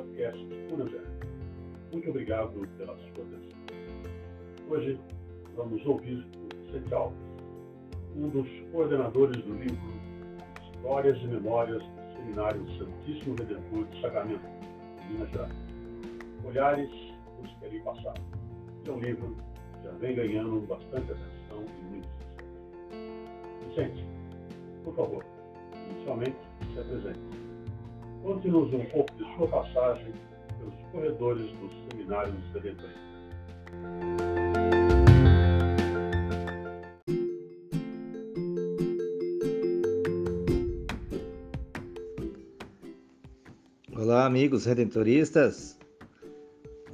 podcast Evangelho. Muito obrigado pela sua atenção. Hoje vamos ouvir o Vicente Alves, um dos coordenadores do livro Histórias e Memórias do Seminário Santíssimo Redentor de Sacramento, Minas Gerais. Olhares os que ali passaram. É um livro já vem ganhando bastante atenção e muito sucesso. Vicente, por favor, inicialmente se apresente. Conte-nos um pouco de sua passagem pelos corredores dos seminários redentoristas. Olá, amigos redentoristas.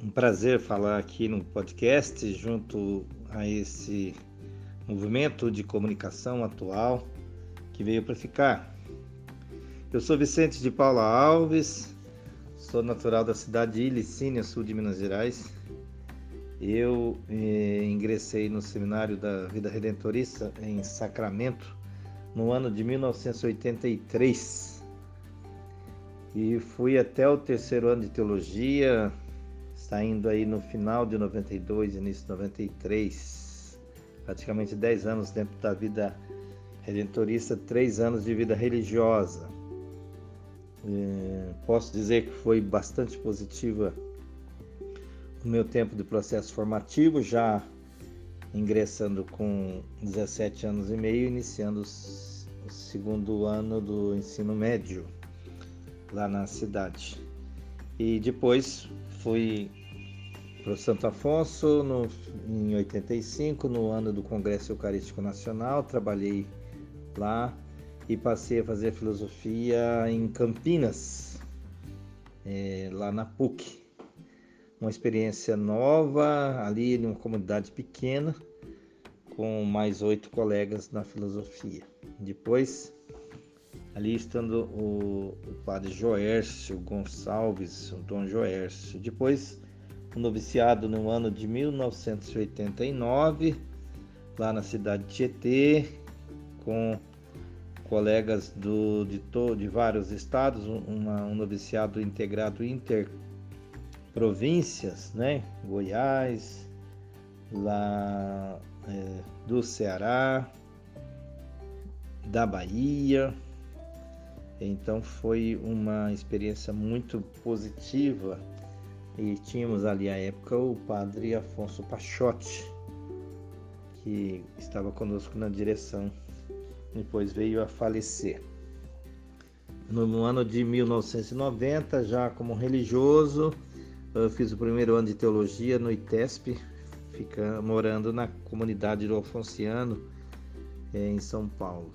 Um prazer falar aqui no podcast junto a esse movimento de comunicação atual que veio para ficar. Eu sou Vicente de Paula Alves, sou natural da cidade de Ilicínia, sul de Minas Gerais. Eu eh, ingressei no Seminário da Vida Redentorista em Sacramento no ano de 1983 e fui até o terceiro ano de teologia, saindo aí no final de 92, início de 93, praticamente 10 anos dentro da vida redentorista, 3 anos de vida religiosa. É, posso dizer que foi bastante positiva o meu tempo de processo formativo, já ingressando com 17 anos e meio, iniciando o segundo ano do ensino médio lá na cidade. E depois fui para o Santo Afonso no, em 85, no ano do Congresso Eucarístico Nacional, trabalhei lá e passei a fazer filosofia em Campinas, é, lá na PUC. Uma experiência nova, ali em uma comunidade pequena, com mais oito colegas na filosofia. Depois ali estando o, o padre Joércio Gonçalves, o Dom Joércio. Depois, o noviciado no ano de 1989, lá na cidade de Tietê, com colegas do, de, to, de vários estados, uma, um noviciado integrado interprovíncias, né? Goiás, lá é, do Ceará, da Bahia, então foi uma experiência muito positiva. E tínhamos ali à época o padre Afonso Pachotti, que estava conosco na direção, depois veio a falecer. No ano de 1990, já como religioso, eu fiz o primeiro ano de teologia no ITESP, fica, morando na comunidade do Alfonciano, eh, em São Paulo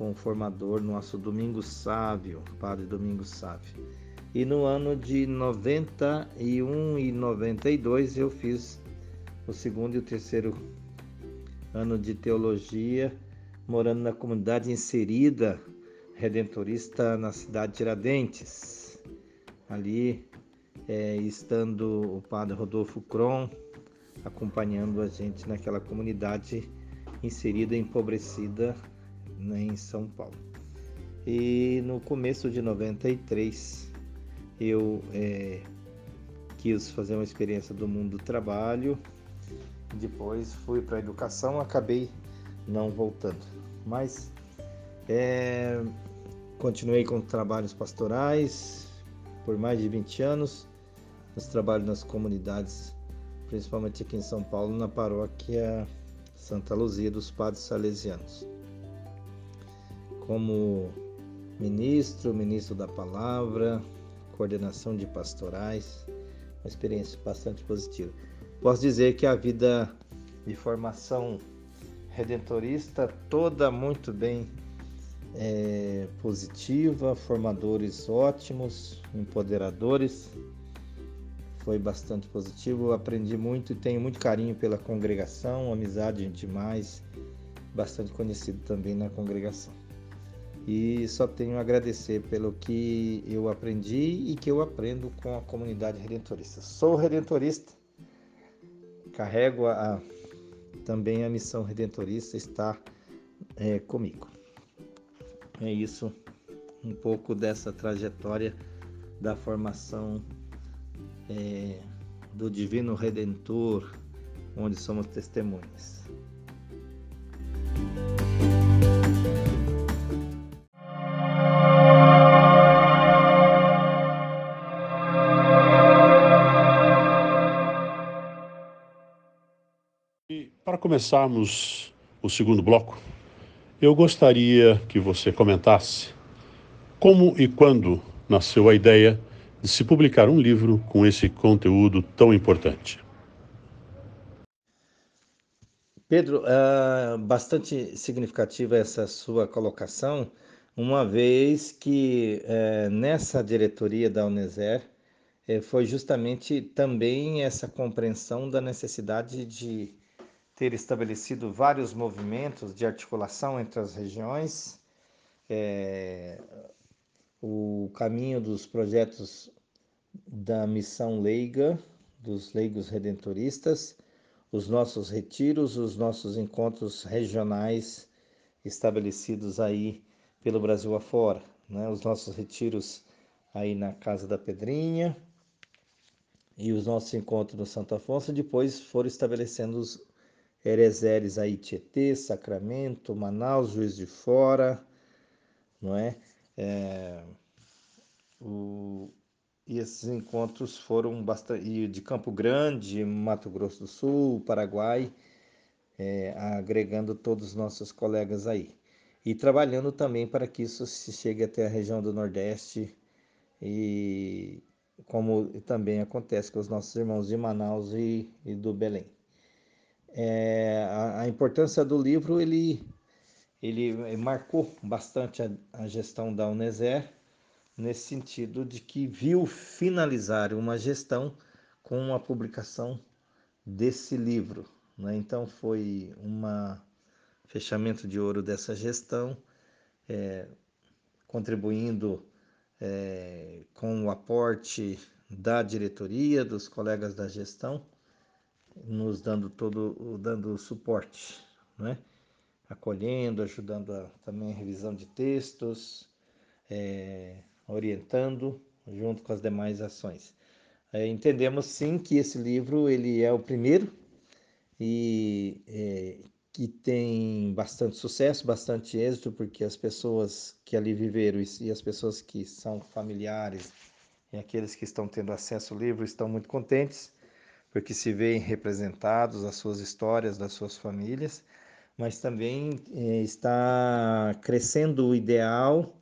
com o formador nosso Domingos Sávio, Padre Domingos Sávio. E no ano de 91 e 92 eu fiz o segundo e o terceiro ano de teologia, morando na comunidade inserida redentorista na cidade de Tiradentes. Ali, é, estando o padre Rodolfo Cron acompanhando a gente naquela comunidade inserida, empobrecida né, em São Paulo. E no começo de 93 eu é, quis fazer uma experiência do mundo do trabalho, depois fui para a educação, acabei não voltando. Mas é, continuei com trabalhos pastorais por mais de 20 anos, nos trabalhos nas comunidades, principalmente aqui em São Paulo, na paróquia Santa Luzia dos Padres Salesianos como ministro, ministro da palavra, coordenação de pastorais, uma experiência bastante positiva. Posso dizer que a vida de formação redentorista toda muito bem é, positiva, formadores ótimos, empoderadores. Foi bastante positivo, aprendi muito e tenho muito carinho pela congregação, amizade demais, bastante conhecido também na congregação e só tenho a agradecer pelo que eu aprendi e que eu aprendo com a comunidade redentorista. Sou redentorista, carrego a, também a missão redentorista, está é, comigo. É isso, um pouco dessa trajetória da formação é, do Divino Redentor, onde somos testemunhas. Começarmos o segundo bloco, eu gostaria que você comentasse como e quando nasceu a ideia de se publicar um livro com esse conteúdo tão importante. Pedro, é bastante significativa essa sua colocação, uma vez que é, nessa diretoria da Uneser é, foi justamente também essa compreensão da necessidade de ter estabelecido vários movimentos de articulação entre as regiões, é, o caminho dos projetos da missão leiga, dos leigos redentoristas, os nossos retiros, os nossos encontros regionais estabelecidos aí pelo Brasil afora, né? os nossos retiros aí na Casa da Pedrinha e os nossos encontros no Santo Afonso, depois foram estabelecendo os Erezeres aí, Tietê, Sacramento, Manaus, Juiz de Fora, não é? é o, e esses encontros foram bastante de Campo Grande, Mato Grosso do Sul, Paraguai, é, agregando todos os nossos colegas aí. E trabalhando também para que isso se chegue até a região do Nordeste e como também acontece com os nossos irmãos de Manaus e, e do Belém. É, a, a, importância do livro ele, ele marcou bastante a, a gestão da Uneser nesse sentido de que viu finalizar uma gestão com a publicação desse livro. Né? Então foi um fechamento de ouro dessa gestão, é, contribuindo é, com o aporte da diretoria, dos colegas da gestão nos dando todo, dando suporte, né? acolhendo, ajudando a, também a revisão de textos, é, orientando junto com as demais ações. É, entendemos sim que esse livro ele é o primeiro e é, que tem bastante sucesso, bastante êxito, porque as pessoas que ali viveram e as pessoas que são familiares e aqueles que estão tendo acesso ao livro estão muito contentes porque se veem representados as suas histórias das suas famílias, mas também eh, está crescendo o ideal,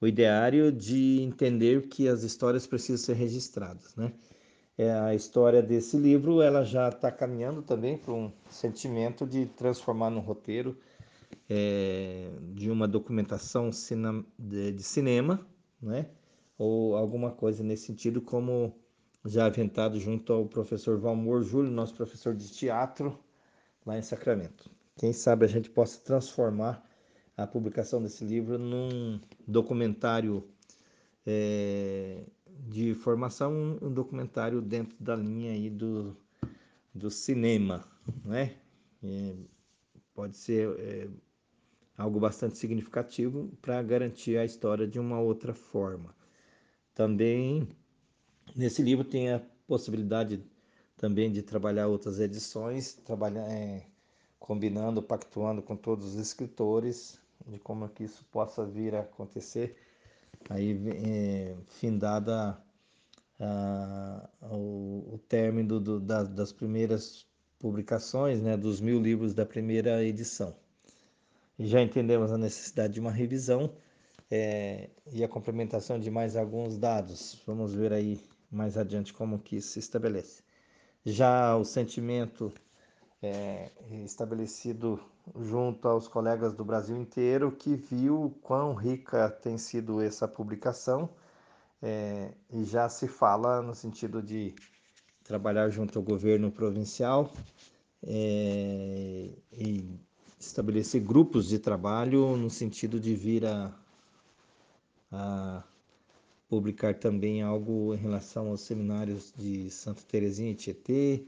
o ideário de entender que as histórias precisam ser registradas, né? É, a história desse livro ela já está caminhando também para um sentimento de transformar no roteiro é, de uma documentação de, de cinema, né? ou alguma coisa nesse sentido, como já aventado junto ao professor Valmor Júlio, nosso professor de teatro lá em Sacramento. Quem sabe a gente possa transformar a publicação desse livro num documentário é, de formação, um documentário dentro da linha aí do, do cinema, né? É, pode ser é, algo bastante significativo para garantir a história de uma outra forma. Também Nesse livro tem a possibilidade também de trabalhar outras edições, trabalhar, é, combinando, pactuando com todos os escritores, de como é que isso possa vir a acontecer. Aí, é, findada a, o, o término do, da, das primeiras publicações, né, dos mil livros da primeira edição. Já entendemos a necessidade de uma revisão é, e a complementação de mais alguns dados. Vamos ver aí mais adiante como que isso se estabelece. Já o sentimento é, estabelecido junto aos colegas do Brasil inteiro que viu quão rica tem sido essa publicação é, e já se fala no sentido de trabalhar junto ao governo provincial é, e estabelecer grupos de trabalho no sentido de vir a, a publicar também algo em relação aos seminários de Santa Terezinha e Tietê,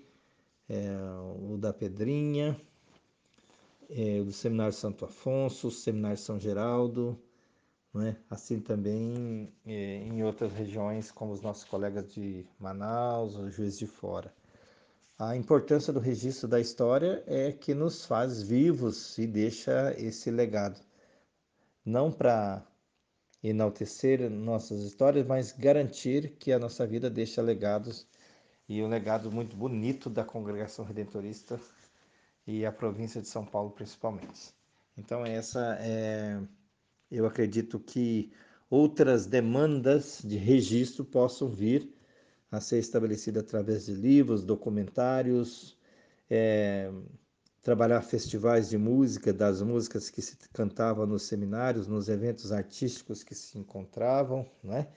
é, o da Pedrinha, é, do Seminário Santo Afonso, Seminário São Geraldo, né? assim também é, em outras regiões, como os nossos colegas de Manaus, ou Juiz de Fora. A importância do registro da história é que nos faz vivos e deixa esse legado. Não para enaltecer nossas histórias, mas garantir que a nossa vida deixa legados e um legado muito bonito da congregação redentorista e a província de São Paulo principalmente. Então essa é, eu acredito que outras demandas de registro possam vir a ser estabelecida através de livros, documentários, é, trabalhar festivais de música, das músicas que se cantavam nos seminários, nos eventos artísticos que se encontravam, né?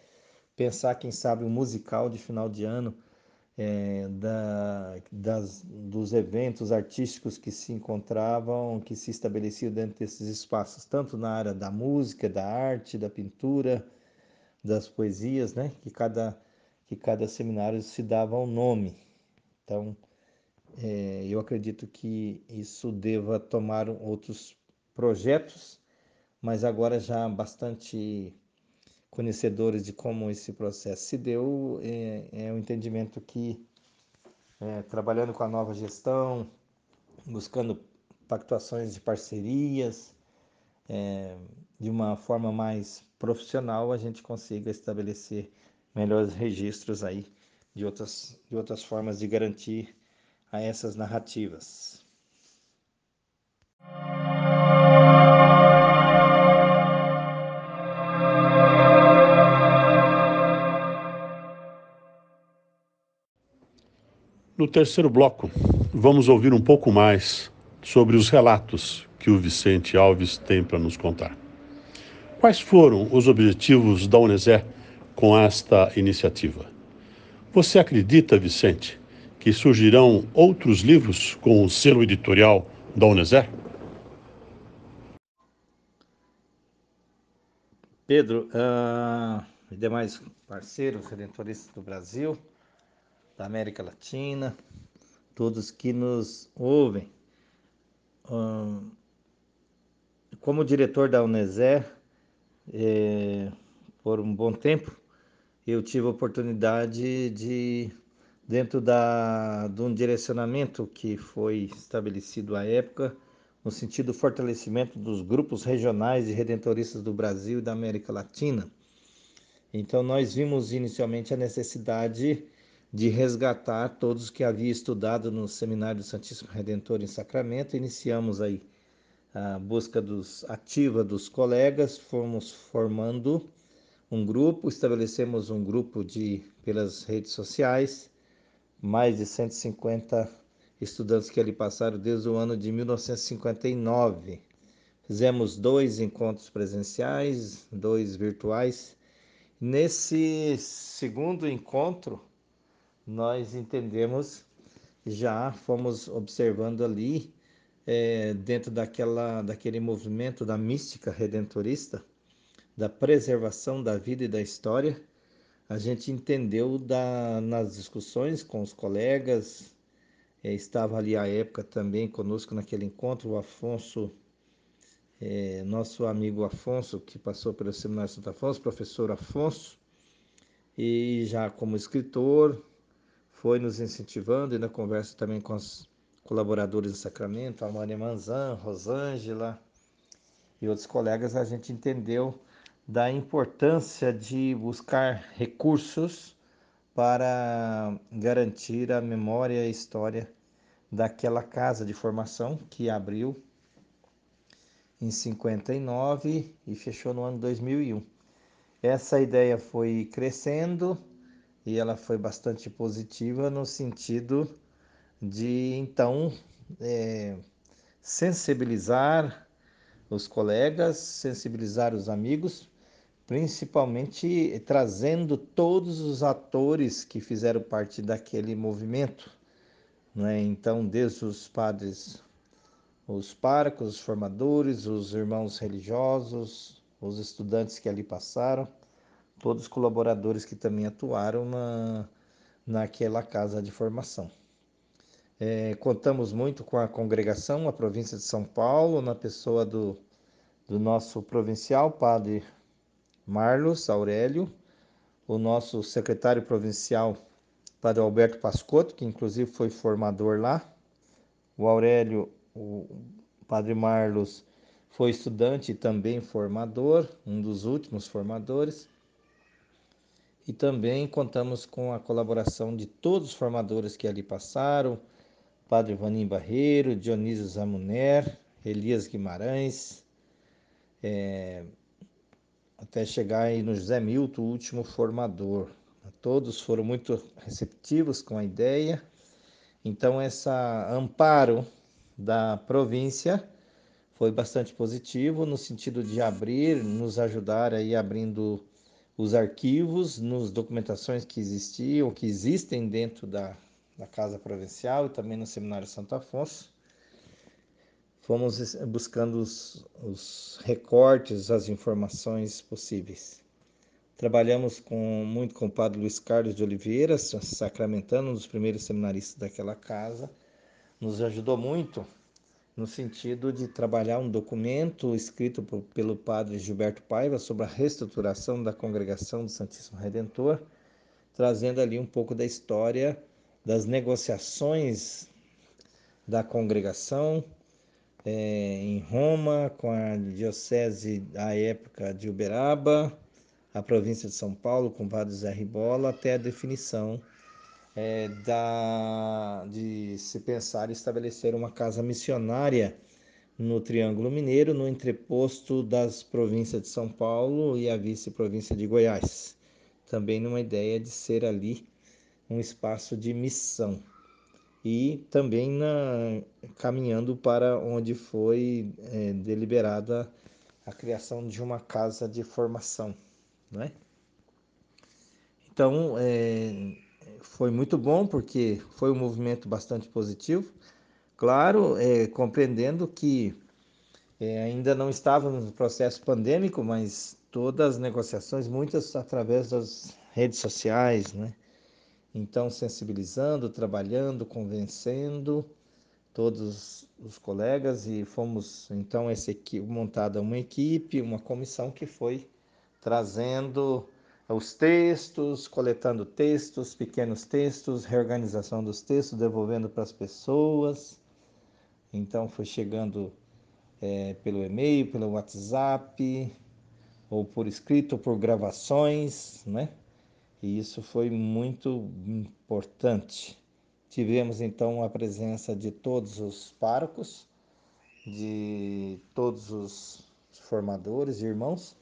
pensar, quem sabe, um musical de final de ano é, da, das, dos eventos artísticos que se encontravam, que se estabeleciam dentro desses espaços, tanto na área da música, da arte, da pintura, das poesias, né? que cada que cada seminário se dava um nome. Então, é, eu acredito que isso deva tomar outros projetos, mas agora já bastante conhecedores de como esse processo se deu, é, é um entendimento que, é, trabalhando com a nova gestão, buscando pactuações de parcerias, é, de uma forma mais profissional, a gente consiga estabelecer melhores registros aí de outras, de outras formas de garantir a essas narrativas. No terceiro bloco, vamos ouvir um pouco mais sobre os relatos que o Vicente Alves tem para nos contar. Quais foram os objetivos da Unesé com esta iniciativa. Você acredita, Vicente, que surgirão outros livros com o selo editorial da Uneser? Pedro uh, e demais parceiros redentoristas do Brasil, da América Latina, todos que nos ouvem. Uh, como diretor da Uneser, eh, por um bom tempo, eu tive a oportunidade de, dentro da, de um direcionamento que foi estabelecido à época, no sentido do fortalecimento dos grupos regionais de redentoristas do Brasil e da América Latina. Então, nós vimos inicialmente a necessidade de resgatar todos que haviam estudado no Seminário do Santíssimo Redentor em Sacramento. Iniciamos aí a busca dos, ativa dos colegas, fomos formando um grupo, estabelecemos um grupo de pelas redes sociais, mais de 150 estudantes que ali passaram desde o ano de 1959. Fizemos dois encontros presenciais, dois virtuais. Nesse segundo encontro, nós entendemos, já fomos observando ali, é, dentro daquela, daquele movimento da mística redentorista, da preservação da vida e da história, a gente entendeu da, nas discussões com os colegas, é, estava ali à época também conosco naquele encontro o Afonso, é, nosso amigo Afonso, que passou pelo Seminário Santo Afonso, professor Afonso, e já como escritor, foi nos incentivando e na conversa também com os colaboradores do Sacramento, a Maria Manzan, Rosângela e outros colegas, a gente entendeu da importância de buscar recursos para garantir a memória e a história daquela casa de formação que abriu em 59 e fechou no ano 2001. Essa ideia foi crescendo e ela foi bastante positiva no sentido de então é, sensibilizar os colegas, sensibilizar os amigos principalmente trazendo todos os atores que fizeram parte daquele movimento. Né? Então, desde os padres, os párocos, os formadores, os irmãos religiosos, os estudantes que ali passaram, todos os colaboradores que também atuaram na, naquela casa de formação. É, contamos muito com a congregação, a província de São Paulo, na pessoa do, do nosso provincial, padre Marlos Aurélio, o nosso secretário provincial, padre Alberto Pascotto, que inclusive foi formador lá, o Aurélio, o padre Marlos, foi estudante e também formador, um dos últimos formadores. E também contamos com a colaboração de todos os formadores que ali passaram, Padre Vanim Barreiro, Dionísio Zamuner, Elias Guimarães, é, até chegar aí no José Milton, o último formador. Todos foram muito receptivos com a ideia. Então, essa amparo da província foi bastante positivo no sentido de abrir, nos ajudar aí abrindo os arquivos, nos documentações que existiam, que existem dentro da, da Casa Provincial e também no Seminário Santo Afonso. Fomos buscando os, os recortes, as informações possíveis. Trabalhamos com, muito com o padre Luiz Carlos de Oliveira, sacramentando, um dos primeiros seminaristas daquela casa. Nos ajudou muito no sentido de trabalhar um documento escrito por, pelo padre Gilberto Paiva sobre a reestruturação da congregação do Santíssimo Redentor, trazendo ali um pouco da história das negociações da congregação é, em Roma, com a diocese da época de Uberaba, a província de São Paulo, com o padre Zé Ribola, até a definição é, da, de se pensar em estabelecer uma casa missionária no Triângulo Mineiro, no entreposto das províncias de São Paulo e a vice-província de Goiás. Também numa ideia de ser ali um espaço de missão. E também na, caminhando para onde foi é, deliberada a criação de uma casa de formação. Né? Então, é, foi muito bom porque foi um movimento bastante positivo. Claro, é, compreendendo que é, ainda não estávamos no processo pandêmico, mas todas as negociações, muitas através das redes sociais, né? Então, sensibilizando, trabalhando, convencendo todos os colegas e fomos então essa equipe, montada uma equipe, uma comissão que foi trazendo os textos, coletando textos, pequenos textos, reorganização dos textos, devolvendo para as pessoas. Então foi chegando é, pelo e-mail, pelo WhatsApp, ou por escrito, por gravações, né? E isso foi muito importante. Tivemos então a presença de todos os párocos, de todos os formadores, irmãos,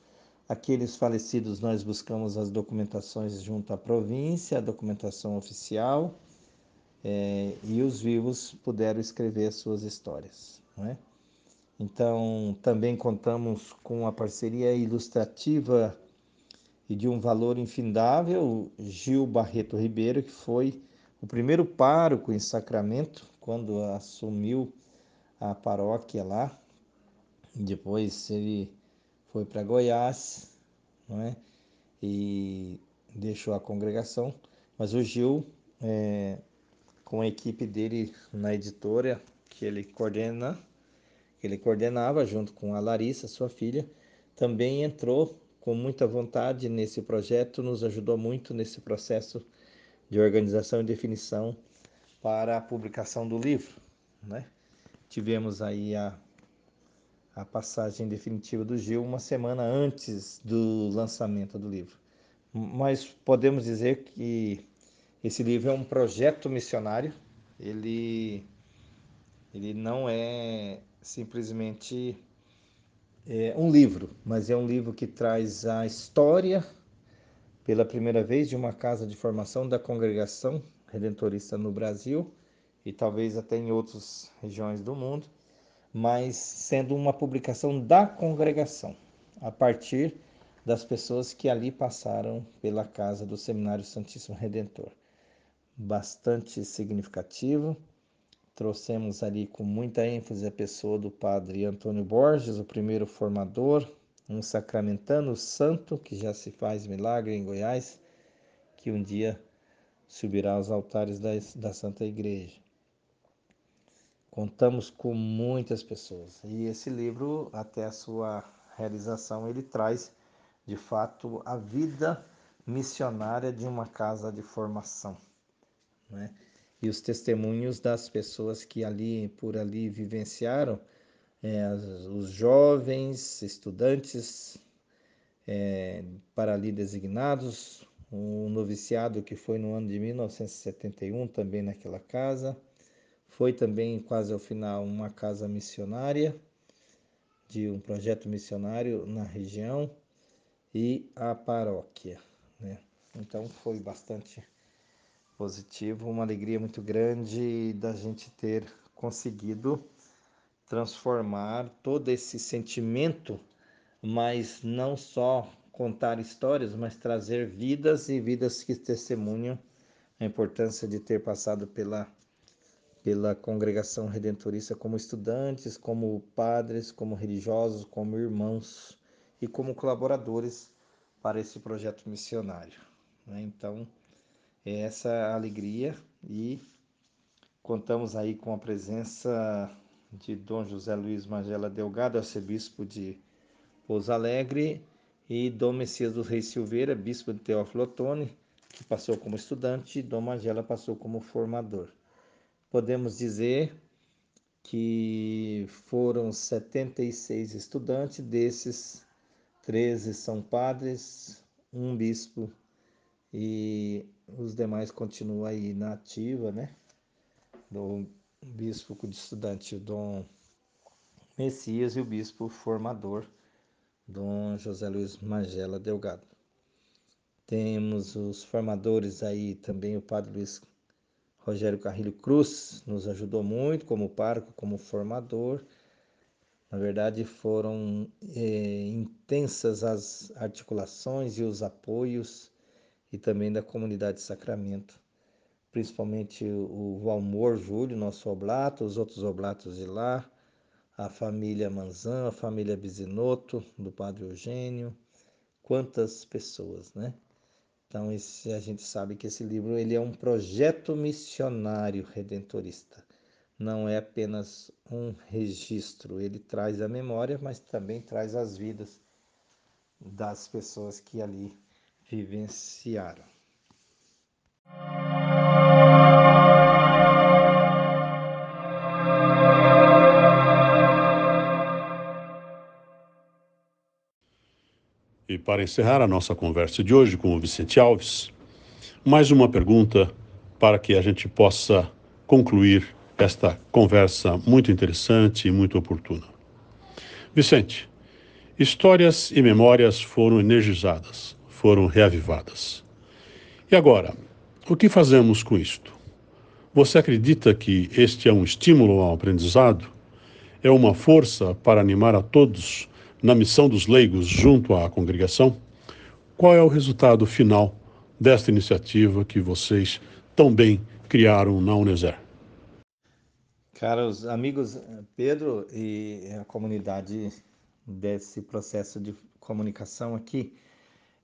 Aqueles falecidos, nós buscamos as documentações junto à província, a documentação oficial, é, e os vivos puderam escrever suas histórias. Não é? Então, também contamos com a parceria ilustrativa e de um valor infindável, Gil Barreto Ribeiro, que foi o primeiro pároco em Sacramento, quando assumiu a paróquia lá. Depois ele foi para Goiás, não é? E deixou a congregação. Mas o Gil, é, com a equipe dele na editora que ele coordena, que ele coordenava junto com a Larissa, sua filha, também entrou com muita vontade nesse projeto, nos ajudou muito nesse processo de organização e definição para a publicação do livro, né? Tivemos aí a a passagem definitiva do Gil uma semana antes do lançamento do livro. Mas podemos dizer que esse livro é um projeto missionário, ele, ele não é simplesmente é, um livro, mas é um livro que traz a história, pela primeira vez, de uma casa de formação da congregação redentorista no Brasil e talvez até em outras regiões do mundo mas sendo uma publicação da congregação, a partir das pessoas que ali passaram pela casa do Seminário Santíssimo Redentor. Bastante significativo. Trouxemos ali com muita ênfase a pessoa do padre Antônio Borges, o primeiro formador, um sacramentano santo que já se faz milagre em Goiás, que um dia subirá aos altares da, da Santa Igreja. Contamos com muitas pessoas e esse livro, até a sua realização, ele traz de fato a vida missionária de uma casa de formação, né? E os testemunhos das pessoas que ali por ali vivenciaram, é, os jovens, estudantes é, para ali designados, um noviciado que foi no ano de 1971 também naquela casa, foi também quase ao final uma casa missionária de um projeto missionário na região e a paróquia, né? Então foi bastante positivo, uma alegria muito grande da gente ter conseguido transformar todo esse sentimento, mas não só contar histórias, mas trazer vidas e vidas que testemunham a importância de ter passado pela pela congregação redentorista como estudantes, como padres, como religiosos, como irmãos e como colaboradores para esse projeto missionário. Né? Então, essa alegria e contamos aí com a presença de Dom José Luiz Magela Delgado, arcebispo de Pouso Alegre, e Dom Messias dos Reis Silveira, bispo de Teófilo Otoni, que passou como estudante, e Dom Magela passou como formador. Podemos dizer que foram 76 estudantes, desses 13 são padres, um bispo e os demais continuam aí na ativa, né? Do bispo de estudante, Dom Messias, e o bispo formador, Dom José Luiz Magela Delgado. Temos os formadores aí também, o padre Luiz Rogério Carrilho Cruz nos ajudou muito como parco, como formador. Na verdade, foram é, intensas as articulações e os apoios, e também da comunidade Sacramento, principalmente o Valmor Júlio, nosso oblato, os outros oblatos de lá, a família Manzan, a família Bisinotto, do Padre Eugênio, quantas pessoas, né? Então esse, a gente sabe que esse livro ele é um projeto missionário redentorista. Não é apenas um registro, ele traz a memória, mas também traz as vidas das pessoas que ali vivenciaram. E para encerrar a nossa conversa de hoje com o Vicente Alves, mais uma pergunta para que a gente possa concluir esta conversa muito interessante e muito oportuna. Vicente, histórias e memórias foram energizadas, foram reavivadas. E agora, o que fazemos com isto? Você acredita que este é um estímulo ao aprendizado? É uma força para animar a todos na missão dos leigos junto à congregação, qual é o resultado final desta iniciativa que vocês tão bem criaram na Uneser? Caros amigos, Pedro e a comunidade desse processo de comunicação aqui,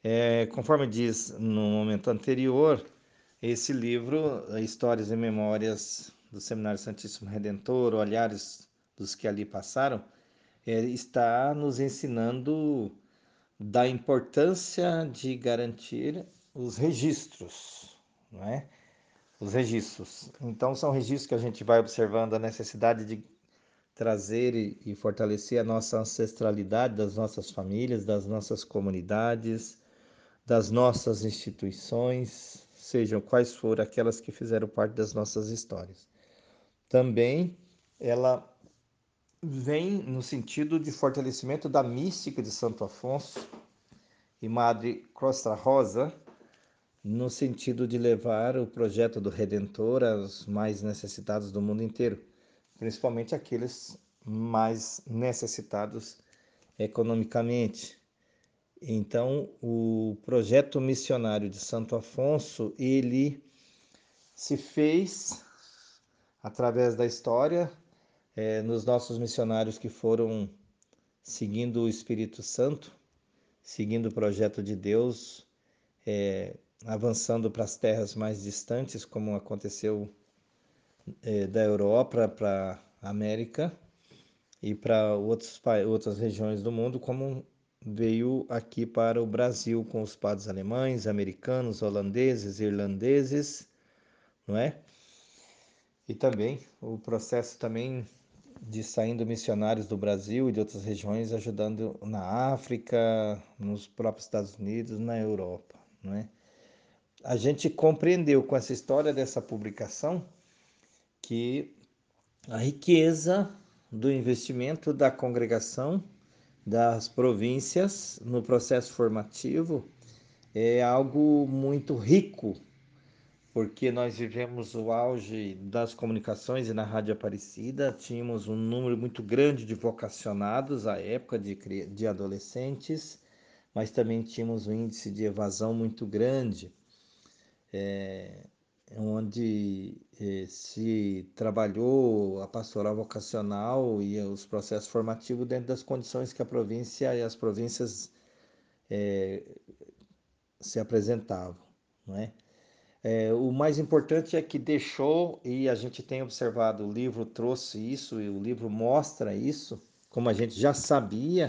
é, conforme diz no momento anterior, esse livro, Histórias e Memórias do Seminário Santíssimo Redentor, Olhares dos que ali passaram, é, está nos ensinando da importância de garantir os registros, não é? Os registros. Então, são registros que a gente vai observando a necessidade de trazer e fortalecer a nossa ancestralidade das nossas famílias, das nossas comunidades, das nossas instituições, sejam quais forem aquelas que fizeram parte das nossas histórias. Também ela vem no sentido de fortalecimento da mística de Santo Afonso e Madre Costa Rosa, no sentido de levar o projeto do Redentor aos mais necessitados do mundo inteiro, principalmente aqueles mais necessitados economicamente. Então, o projeto missionário de Santo Afonso, ele se fez através da história é, nos nossos missionários que foram seguindo o Espírito Santo, seguindo o projeto de Deus, é, avançando para as terras mais distantes, como aconteceu é, da Europa para América e para outras regiões do mundo, como veio aqui para o Brasil com os padres alemães, americanos, holandeses, irlandeses, não é? E também o processo também de saindo missionários do Brasil e de outras regiões ajudando na África, nos próprios Estados Unidos, na Europa, não é? A gente compreendeu com essa história dessa publicação que a riqueza do investimento da congregação das províncias no processo formativo é algo muito rico, porque nós vivemos o auge das comunicações e na Rádio Aparecida tínhamos um número muito grande de vocacionados à época de, de adolescentes, mas também tínhamos um índice de evasão muito grande. É, onde eh, se trabalhou a pastoral vocacional e os processos formativos dentro das condições que a província e as províncias eh, se apresentavam. Não é? É, o mais importante é que deixou, e a gente tem observado, o livro trouxe isso, e o livro mostra isso, como a gente já sabia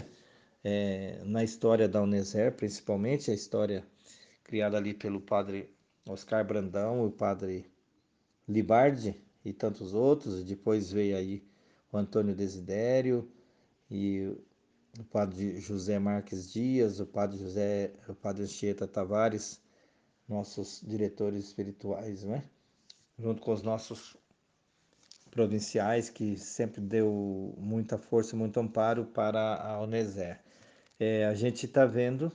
é, na história da Uneser, principalmente a história criada ali pelo padre Oscar Brandão, o padre Libardi e tantos outros. Depois veio aí o Antônio Desidério e o padre José Marques Dias, o padre José, o padre Anchieta Tavares, nossos diretores espirituais, né? Junto com os nossos provinciais que sempre deu muita força, muito amparo para a Uneser. É, a gente está vendo,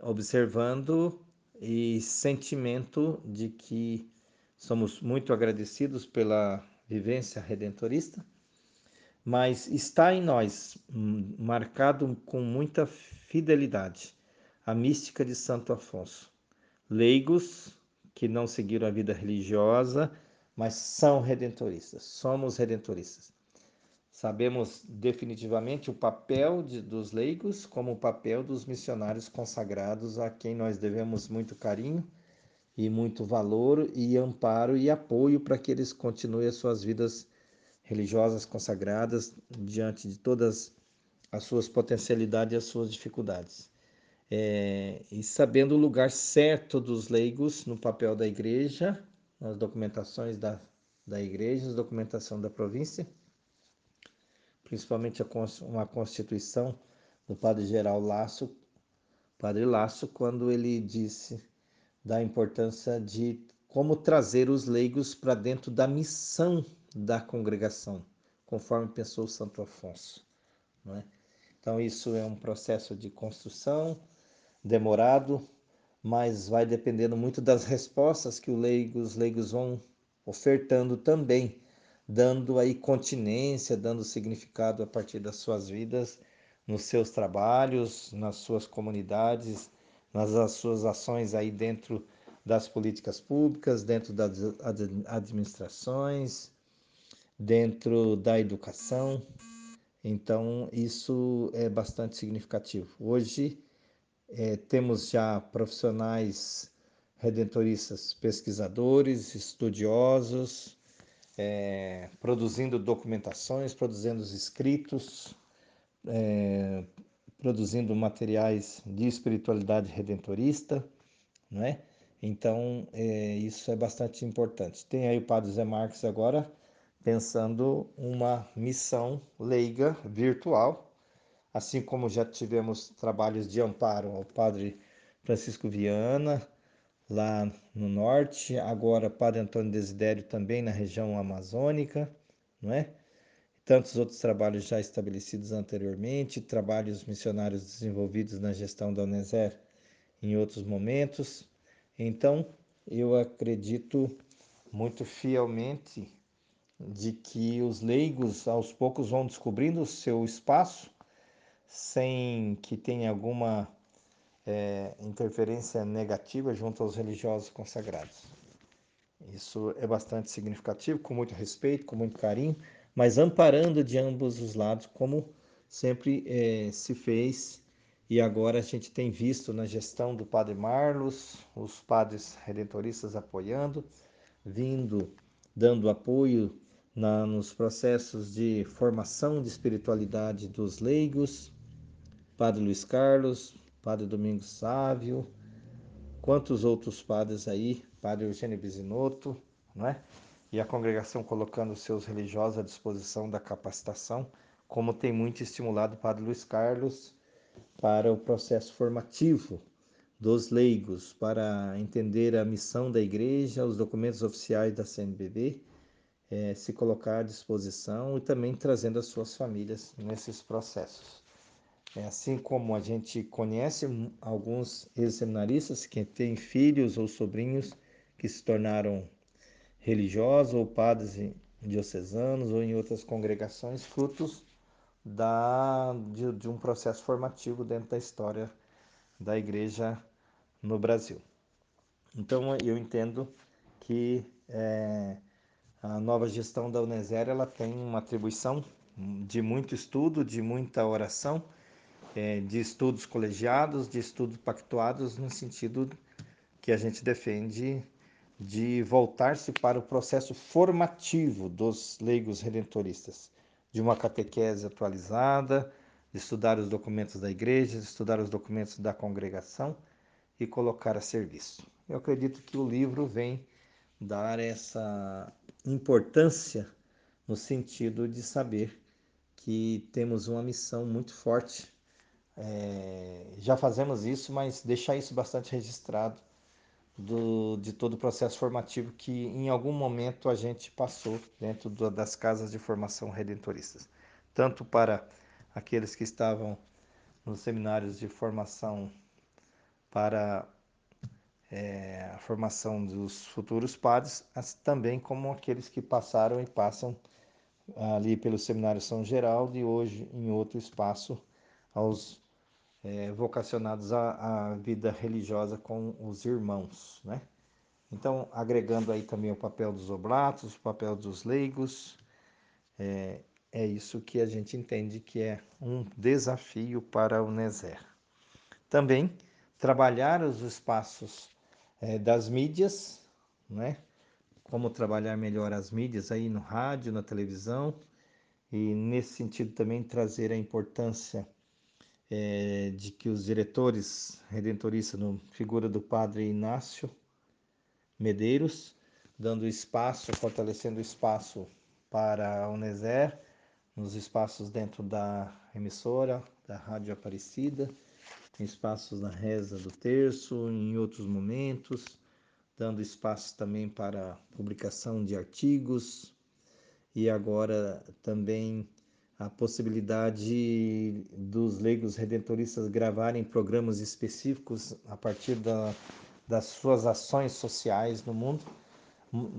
observando e sentimento de que somos muito agradecidos pela vivência redentorista, mas está em nós, hum, marcado com muita fidelidade, a mística de Santo Afonso. Leigos que não seguiram a vida religiosa, mas são redentoristas, somos redentoristas. Sabemos definitivamente o papel de, dos leigos como o papel dos missionários consagrados, a quem nós devemos muito carinho e muito valor e amparo e apoio para que eles continuem as suas vidas religiosas consagradas diante de todas as suas potencialidades e as suas dificuldades. É, e sabendo o lugar certo dos leigos no papel da igreja, nas documentações da, da igreja, na documentação da província principalmente uma constituição do padre geral Laço, padre Laço, quando ele disse da importância de como trazer os leigos para dentro da missão da congregação, conforme pensou Santo Afonso. É? Então, isso é um processo de construção demorado, mas vai dependendo muito das respostas que leigos, os leigos vão ofertando também dando aí continência, dando significado a partir das suas vidas, nos seus trabalhos, nas suas comunidades, nas suas ações aí dentro das políticas públicas, dentro das administrações, dentro da educação. Então, isso é bastante significativo. Hoje, é, temos já profissionais redentoristas, pesquisadores, estudiosos, é, produzindo documentações, produzindo escritos, é, produzindo materiais de espiritualidade redentorista, não é? Então, é, isso é bastante importante. Tem aí o Padre Zé Marques agora pensando uma missão leiga virtual, assim como já tivemos trabalhos de amparo ao Padre Francisco Viana, lá no norte, agora Padre Antônio Desidério também na região amazônica, não é? Tantos outros trabalhos já estabelecidos anteriormente, trabalhos missionários desenvolvidos na gestão da Uneser em outros momentos. Então, eu acredito muito fielmente de que os leigos aos poucos vão descobrindo o seu espaço sem que tenha alguma é, interferência negativa junto aos religiosos consagrados. Isso é bastante significativo, com muito respeito, com muito carinho, mas amparando de ambos os lados, como sempre é, se fez e agora a gente tem visto na gestão do Padre Marlos, os padres redentoristas apoiando, vindo, dando apoio na, nos processos de formação de espiritualidade dos leigos, Padre Luiz Carlos, Padre Domingos Sávio, quantos outros padres aí, Padre Eugênio Bisinotto, não é? E a congregação colocando seus religiosos à disposição da capacitação, como tem muito estimulado o Padre Luiz Carlos para o processo formativo dos leigos, para entender a missão da igreja, os documentos oficiais da CNBB, é, se colocar à disposição e também trazendo as suas famílias nesses processos. É assim como a gente conhece alguns ex-seminaristas que têm filhos ou sobrinhos que se tornaram religiosos ou padres diocesanos ou em outras congregações, frutos da, de, de um processo formativo dentro da história da igreja no Brasil. Então eu entendo que é, a nova gestão da Uneser ela tem uma atribuição de muito estudo, de muita oração é, de estudos colegiados, de estudos pactuados, no sentido que a gente defende de voltar-se para o processo formativo dos leigos redentoristas, de uma catequese atualizada, de estudar os documentos da igreja, de estudar os documentos da congregação e colocar a serviço. Eu acredito que o livro vem dar essa importância no sentido de saber que temos uma missão muito forte é, já fazemos isso, mas deixar isso bastante registrado do, de todo o processo formativo que em algum momento a gente passou dentro do, das casas de formação redentoristas, tanto para aqueles que estavam nos seminários de formação para é, a formação dos futuros padres, também como aqueles que passaram e passam ali pelo Seminário São Geraldo e hoje em outro espaço aos é, vocacionados à, à, vida religiosa com os irmãos, né? Então, agregando aí também o papel dos oblatos, o papel dos leigos, é, é isso que a gente entende que é um desafio para o Nezer. Também trabalhar os espaços é, das mídias, né? Como trabalhar melhor as mídias aí no rádio, na televisão, e nesse sentido também trazer a importância é, de que os diretores redentoristas, no figura do padre Inácio Medeiros, dando espaço, fortalecendo espaço para a Uneser, nos espaços dentro da emissora, da Rádio Aparecida, em espaços na reza do terço, em outros momentos, dando espaço também para publicação de artigos e agora também a possibilidade dos leigos redentoristas gravarem programas específicos a partir da, das suas ações sociais no mundo,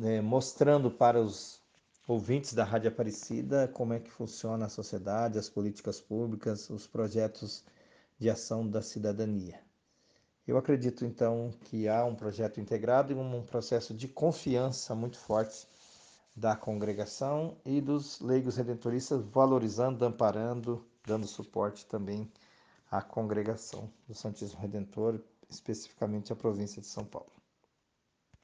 é, mostrando para os ouvintes da Rádio Aparecida como é que funciona a sociedade, as políticas públicas, os projetos de ação da cidadania. Eu acredito então que há um projeto integrado e um processo de confiança muito forte da congregação e dos leigos redentoristas, valorizando, amparando, dando suporte também à congregação do Santíssimo Redentor, especificamente à província de São Paulo.